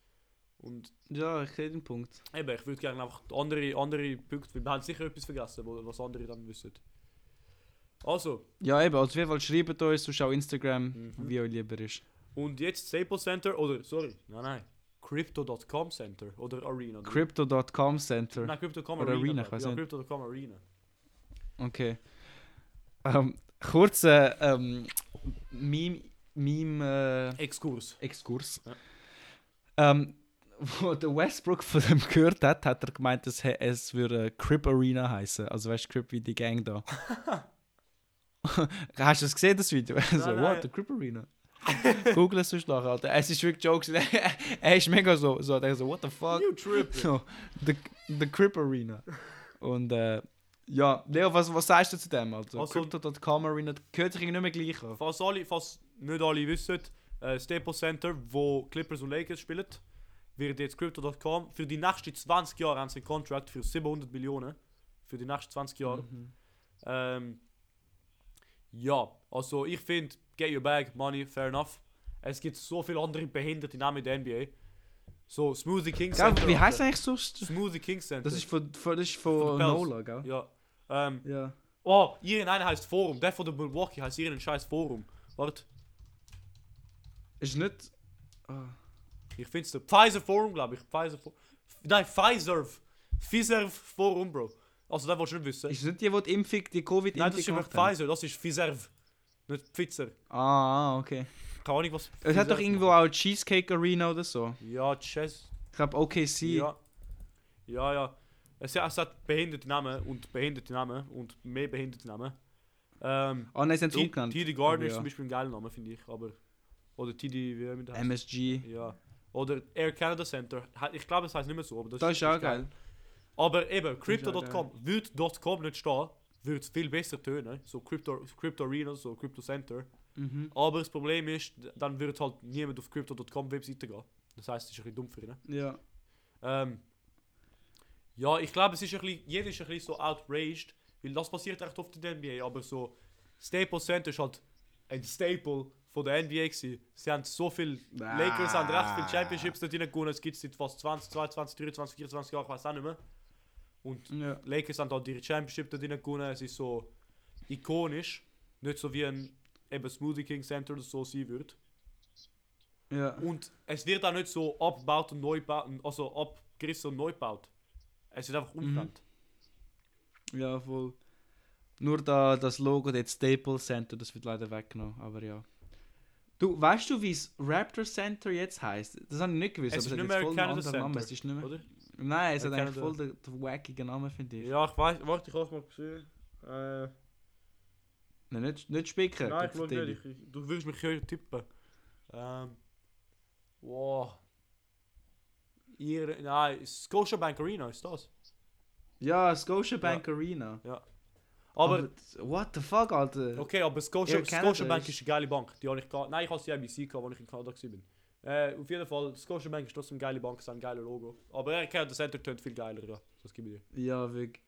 Und Ja, ich sehe den Punkt. eben, ich würde gerne einfach andere, andere Punkte, wir haben sicher etwas vergessen, was andere dann wissen. Also, Ja, eben, also auf jeden Fall schreibt uns, sonst auch Instagram, Mhm. wie euch lieber ist. und jetzt Staples Center, oder, sorry, nein, nein, Crypto.com Center oder Arena. Crypto.com Center. Nein, Crypto.com Arena. Arena, ich weiss ja. Crypto.com Arena. Okay. Ähm, kurzer ähm, Meme, Meme äh, Exkurs. Exkurs. Ja. Ähm, wo der Westbrook von dem gehört hat, hat er gemeint, he- es würde Crip Arena heißen. Also weißt du, Crip wie die Gang da. Hast du das gesehen, das Video? so, nein. what? The Crip Arena? Google es sonst nachher, Alter. Es ist wirklich Jokes. er ist mega so, so, der so, what the fuck? You trip. So, the, the Crip Arena. Und äh, ja, Leo, was, was sagst du zu dem? Also, Also- Crypto.com Arena hört sich nicht mehr gleich. Falls, alle, falls nicht alle wissen, äh, Staples Center, wo Clippers und Lakers spielen, wird jetzt Crypto.com für die nächsten 20 Jahre haben sie einen Contract für 700 Millionen. Für die nächsten 20 Jahre. Mhm. Ähm, ja, also ich finde, get your bag, money, fair enough. Es gibt so viele andere behinderte Namen in der NBA. So, Smoothie King Gell, Center. wie heißt eigentlich sonst? Smoothie King Center. Das ist von, das ist von, Von. Nola, gell? Ja. Ähm, Ja. oh, irgendeiner heißt Forum. Der von der Milwaukee heißt irgendein scheiß Forum. Warte, Ist nicht. Ah. ich find's der Pfizer Forum, glaube ich. Pfizer Forum. Nein, Pfizer. Pfizer Forum, Bro. Also, der willst du nicht wissen. Ist nicht die, die die Impfung, die Covid-Impfung Nein, das ist über? Pfizer, das ist Pfizer. Nicht Pfizer. Ah, ah, okay. Keine Ahnung, was. Es hat doch irgendwo auch Cheesecake Arena oder so. Ja, Chess. Ich glaube OKC. Ja. Ja, ja. Es, es hat behinderte Namen und behinderte Namen und mehr behinderte Namen. Ähm, Ah, nein, sie haben es umgenannt. TD Gardner Aber ist ja. zum Beispiel ein geiler Name, finde ich. Aber, oder TD, wie heißt. MSG. Ja. Oder Air Canada Center. Ich glaube, es heißt nicht mehr so, aber das, Das ist auch geil. Aber eben, Crypto.com, würde .com nicht stehen, würde es viel besser tönen. So Crypto, Crypto Arena, so Crypto Center. Mhm. Aber das Problem ist, dann wird halt niemand auf Crypto.com Webseite gehen. Das heißt, es ist ein bisschen dumm für ihn. Ja. Ähm, ja, ich glaube, es ist ein bisschen, jeder ist ein bisschen so outraged, weil das passiert echt oft in der NBA, aber so Staples Center ist halt ein Staple von der NBA gewesen. Sie haben so viel, Ah. Lakers haben recht viele Championships dort gewonnen, es gibt seit fast 20, 22, 23, 24 Jahren, ich weiß auch nicht mehr. Und Ja. Lakers haben halt ihre Championship dort gewonnen, es ist so ikonisch, nicht so wie ein eben Smoothie King Center oder so sein wird. Ja. Und es wird auch nicht so abgebaut und neu gebaut, also abgerissen und neu gebaut. Es wird einfach umgenannt. Ja, voll. Nur da, das Logo, das Staples Center, das wird leider weggenommen, aber ja. Du, weißt du, wie das Raptor Center jetzt heißt? Das habe ich nicht gewusst, Es ist aber nicht es mehr jetzt voll einen Canada. Center, Es ist nicht mehr... Oder? Nein, es hat eigentlich voll den, den wackigen Namen, finde ich. Ja, ich weiß, warte, ich hab's mal gesehen. Äh, Nein, nicht, nicht spicken. nein, ich nicht, ich, du willst mich hier tippen. Ähm, wow. Ihr, nein, Scotiabank Arena ist das. Ja, Scotiabank Arena. Aber, what the fuck, Alter? okay, aber Scotia, Ja, Scotiabank ist- eine geile Bank. Die habe ich gehabt. Nein, ich habe sie IBC gehabt, als ich in Kanada war. Äh, auf jeden Fall, Scotiabank ist trotzdem eine geile Bank, hat ein geiles Logo. Aber er kennt das Center tönt viel geiler, ja. Das gebe ich dir. Ja, wirklich.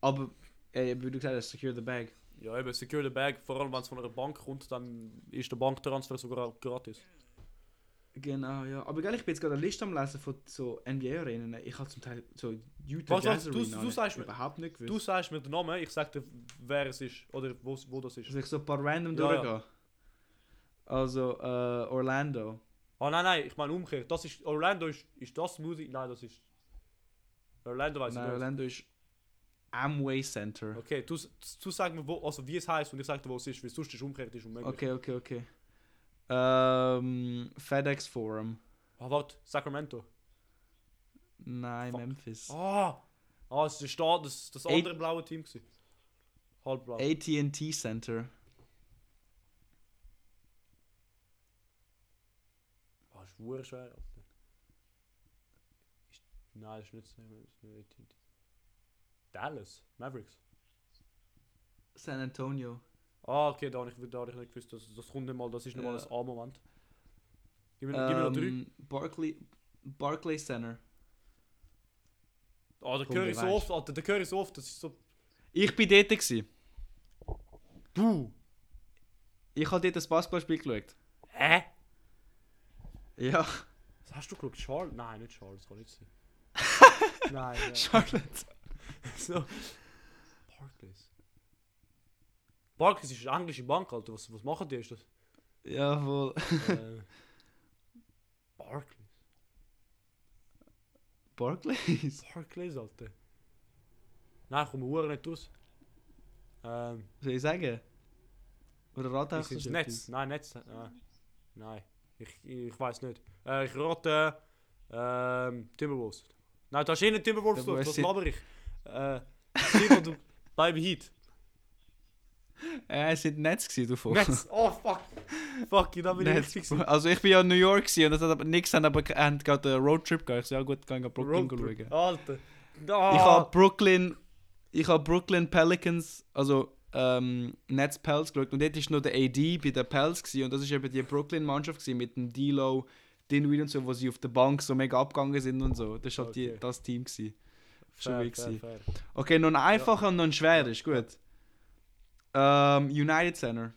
Aber, ey, wie du gesagt hast, secure the bag. Ja, eben, Secure the Bag, vor allem wenn es von einer Bank kommt, dann ist der Banktransfer sogar gratis. Genau, ja. Aber geil, ich bin jetzt gerade eine Liste am Lesen von so NBA-Arenen. Ich habe zum Teil so Utah Was, was, Jazz du- Arena. du sagst mir- überhaupt nicht gewusst. Du sagst mir den Namen, ich sag dir, wer es ist oder wo, wo das ist. Soll ich so ein paar random Ja, ja. durchgehen? Also, äh, Orlando. Ah nein, nein, ich meine umgekehrt. Das ist Orlando ist, ist das Musik? Nein, das ist Orlando weiß ich Nein, nicht. Orlando ist Amway Center. Okay, du, du sag mir wo, also wie es heißt und ich sag dir wo es ist, weil sonst ist umgekehrt ist unmöglich. Okay, okay, okay. Ähm, FedEx Forum. Ah, warte, Sacramento. Nein, Fuck. Memphis. Ah, ah, es ist da, das das andere blaue Team gewesen. Halbblau. AT&T Center. Ist hure schwer. Alter. Ist, nein, das ist nicht, das ist nicht AT&T. Dallas, Mavericks. San Antonio. Ah, okay, da habe ich, da hab ich nicht gewusst, das, das kommt nicht mal, das ist nicht mal Ja. ein A-Moment. Gib mir, gib mir noch drei. Ähm, Barclay, Barclay Center. Ah, der höre wer ich so oft, Alter, der ich so oft, das ist so... Ich bin dort. Gewesen. Du! Ich habe dort das Basketballspiel geschaut. Hä? Ja. Was hast du geschaut? Charles? Nein, nicht Charles, das kann nicht sein. nein, nein. Charlotte. so. Barclays. Barclays ist eine englische Bank, Alter, was, was machen die? Ist das? Jawohl. äh, Barclays. Barclays. Barclays, Alter. Nein, ich komme Uhr nicht raus. Ähm, Soll ich sagen? Oder rat ist einfach es Netz? Nein, Netz. Äh, nein, ich, ich weiß nicht. Äh, ich rate ähm, Timberwolves. Nein, du hast eh nicht Timberwolves durch, sind- laber ich? Äh, Steve, du Baby Heat. Äh, es sind Netz gewesen, du Vogel. Netz, oh fuck. Fuck, da bin ich Nein, richtig. Also ich bin ja in New York gewesen und das hat aber nichts, haben aber haben gerade einen Roadtrip gehabt. Ich so, ja gut, kann ich Brooklyn Roadtrip. schauen. Alter. Ich Ah. habe Brooklyn, ich habe Brooklyn Pelicans, also ähm, Nets Pels geschaut und dort ist noch der AD bei den Pels gewesen, und das ist eben die Brooklyn Mannschaft gewesen, mit dem D-Lo, Dinwiddie und so, wo sie auf der Bank so mega abgegangen sind und so. Das war halt die, Okay. das Team gewesen. Schon Fair, wild fair, fair. Okay, noch ein einfacher und noch ein schwerer, ist gut. Ähm, United Center.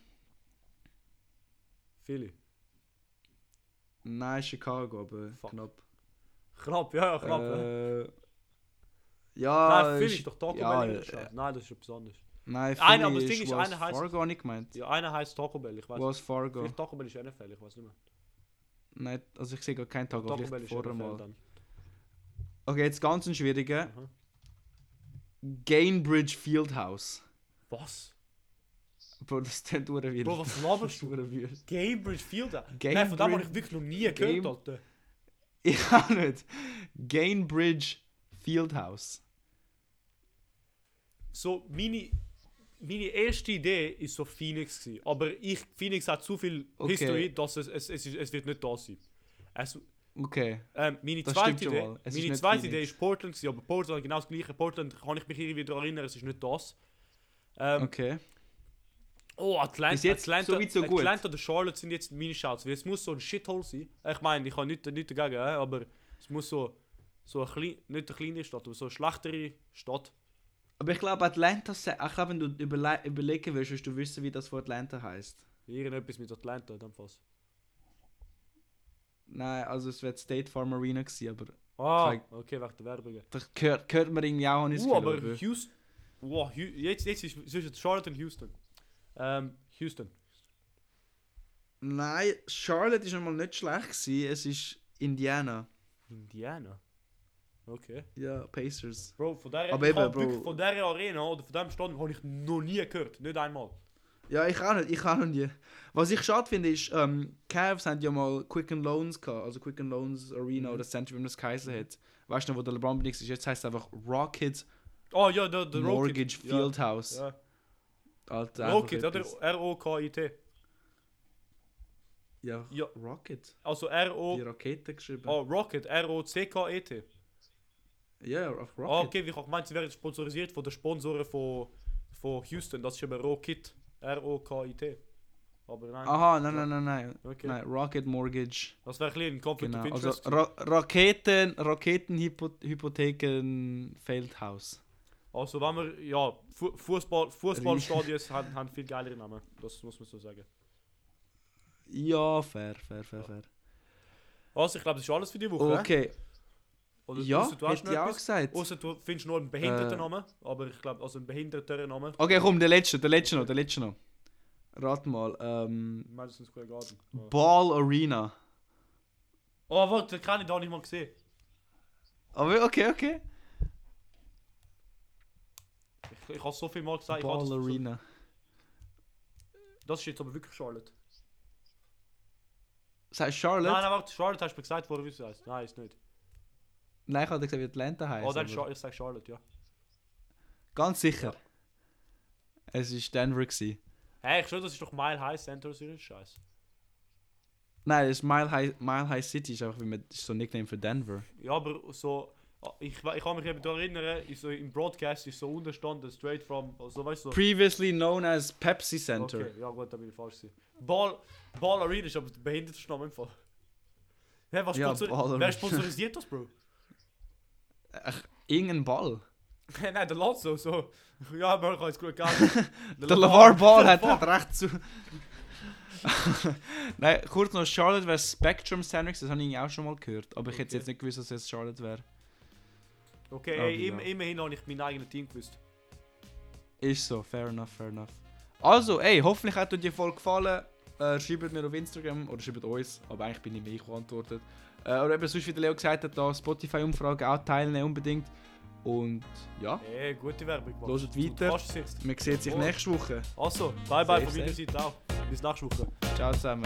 Philly. Nein, Chicago, aber Fuck. knapp. Knapp, ja, knapp. ja. Äh, ja, Nein, Philly ist- doch Taco ja, Bell. in der äh. Nein, das ist etwas anderes. Nein, Einer, aber das Ding ist, einer heisst- Fargo nicht gemeint. Ja, einer heißt Taco Bell, ich weiß nicht. Was Fargo? Vielleicht Taco Bell ist NFL, ich weiß nicht mehr. Nein, also ich sehe gar keinen Taco vielleicht Bell ist vorher NFL mal. dann. Okay, jetzt ganz ein schwieriger. Aha. Gainbridge Fieldhouse. Was? Bro, das ist nur wieder. Bro, was laberst du? du? Gamebridge Field? Nein, von dem habe ich wirklich noch nie gehört, Game- Alter. Ich auch nicht. Gainbridge Fieldhouse. So, meine, meine erste Idee ist so Phoenix gewesen. Aber ich, Phoenix hat zu viel Okay. History, dass es, es, es, es wird nicht da sein. Es, Okay. ähm, meine Das zweite, Idee, meine zweite. Idee ist Portland gewesen, aber Portland genau das gleiche. Portland kann ich mich irgendwie wieder erinnern, es ist nicht das. Ähm, Okay. Oh, Atlanta, Bis jetzt Atlanta, so weit, so gut. Atlanta oder Charlotte sind jetzt meine Shouts. Es muss so ein Shithole sein. Ich meine, ich habe nichts nicht dagegen, aber es muss so, so eine klein, nicht eine kleine Stadt, aber so eine schlechtere Stadt. Aber ich glaube, Atlanta, ich glaube, wenn du überle überlegen willst, wirst du wissen, wie das von Atlanta heißt. Irgendetwas mit Atlanta dem Fall. Nein, also es wird State Farm Arena gewesen, aber Ah, Kein- okay, wegen der Werbung. das gehört, gehört man irgendwie auch nicht Uh, aber Houston. Wow, jetzt, jetzt ist zwischen Charlotte und Houston. Ähm, Houston. Nein, Charlotte ist einmal nicht schlecht gewesen, es ist Indiana. Indiana. Okay. Ja, Pacers. Bro, von der, Aber eben, Bro. von der Arena oder von dem Stadion habe ich noch nie gehört. Nicht einmal. Ja, ich auch nicht, ich auch noch nie. Was ich schade finde, ist, ähm, Cavs haben ja mal Quicken Loans gehabt, also Quicken Loans Arena Mhm. oder Center, wie man das geheißen hat. Weißt du noch, wo der LeBron benutzt ist? Jetzt heißt es einfach Rocket Oh ja, der, der Mortgage Rocket. Fieldhouse. Ja. Alter. Rocket, oder? R-O-K-I-T. Ja, Ja. Rocket. Also Die R-O... Rakete geschrieben. Oh, Rocket. R-O-C-K-E-T. Ja, auf Ah, Rocket. okay, wie ich auch gemeint, sie werden sponsorisiert von den Sponsoren von, von Houston. Das ist eben Rocket. R-O-K-I-T. Aber nein. Aha, nein, nein, nein, nein. Okay. Nein, Rocket Mortgage. Das wäre ein bisschen Conflict Genau. of Also Interest. Ra Raketen, Raketenhypotheken Feldhaus. Also wenn wir, ja, Fu Fußball, Fußballstadien haben, haben viel geilere Namen. Das muss man so sagen. Ja, fair, fair, fair, fair. Also ich glaube, das ist alles für die Woche. Okay, Oder ja, ausser du hast ich auch gesagt. Außer du findest nur einen behinderten Äh. Namen. Aber ich glaube, also einen behinderteren Namen. Okay, komm, der letzte, der letzte noch, der letzte noch. Rat mal, ähm, Madison Square Garden. Ball Arena. oh warte, den kann ich da nicht mal gesehen. Aber okay, okay. Ich, ich habe so viel mal gesagt. Ball das, so, Arena. das ist jetzt aber wirklich Charlotte. Sagst du Charlotte? Nein, nein, warte, Charlotte hast du mir gesagt, wo wie es heißt. Nein, ist nicht. Nein, ich hatte gesagt, wie Atlanta heißt. Oh, dann Char ich sag Charlotte, ja. Ganz sicher. Es war Denver. Gewesen. Hey, ich schwöre, das ist doch Mile High Center Series Scheiß. Nein, es ist Mile High, Mile High City, ist einfach wie man, ist so ein Nickname für Denver. Ja, aber so. Ich, ich kann mich eben daran erinnern, ist so im Broadcast ist so unterstanden, straight from. Also weißt du. So, Previously known as Pepsi Center. Okay, ja gut, da bin ich falsch. gewesen. Ball, Ball Arena ist aber der behindertste Name im Fall. Hä, was Ja, sponsor Ball Wer sponsorisiert das, Bro? Ach, irgendein Ball. Nein, der Lotso, so. Ja, ich kann jetzt gut gehen. Der LeVar Ball hat, hat recht zu. Nein, kurz noch, Charlotte wäre Spectrum Center, das habe ich auch schon mal gehört. Aber ich hätte Okay. jetzt nicht gewusst, dass es Charlotte wäre. Okay, Aber ey, ja. im, immerhin habe ich mein eigenes Team gewusst. Ist so, fair enough, fair enough. Also, ey, hoffentlich hat euch die Folge gefallen. Äh, schreibt mir auf Instagram oder schreibt uns, aber eigentlich bin ich mir geantwortet. Äh, oder eben sonst, wie der Leo gesagt hat, da Spotify-Umfrage auch teilnehmen unbedingt. Und ja, Ey, gute Werbung. Mann. Hört weiter. man sieht sich Oh. nächste Woche. Also, bye bye von meiner Seite auch. Bis nächste Woche. Ciao zusammen.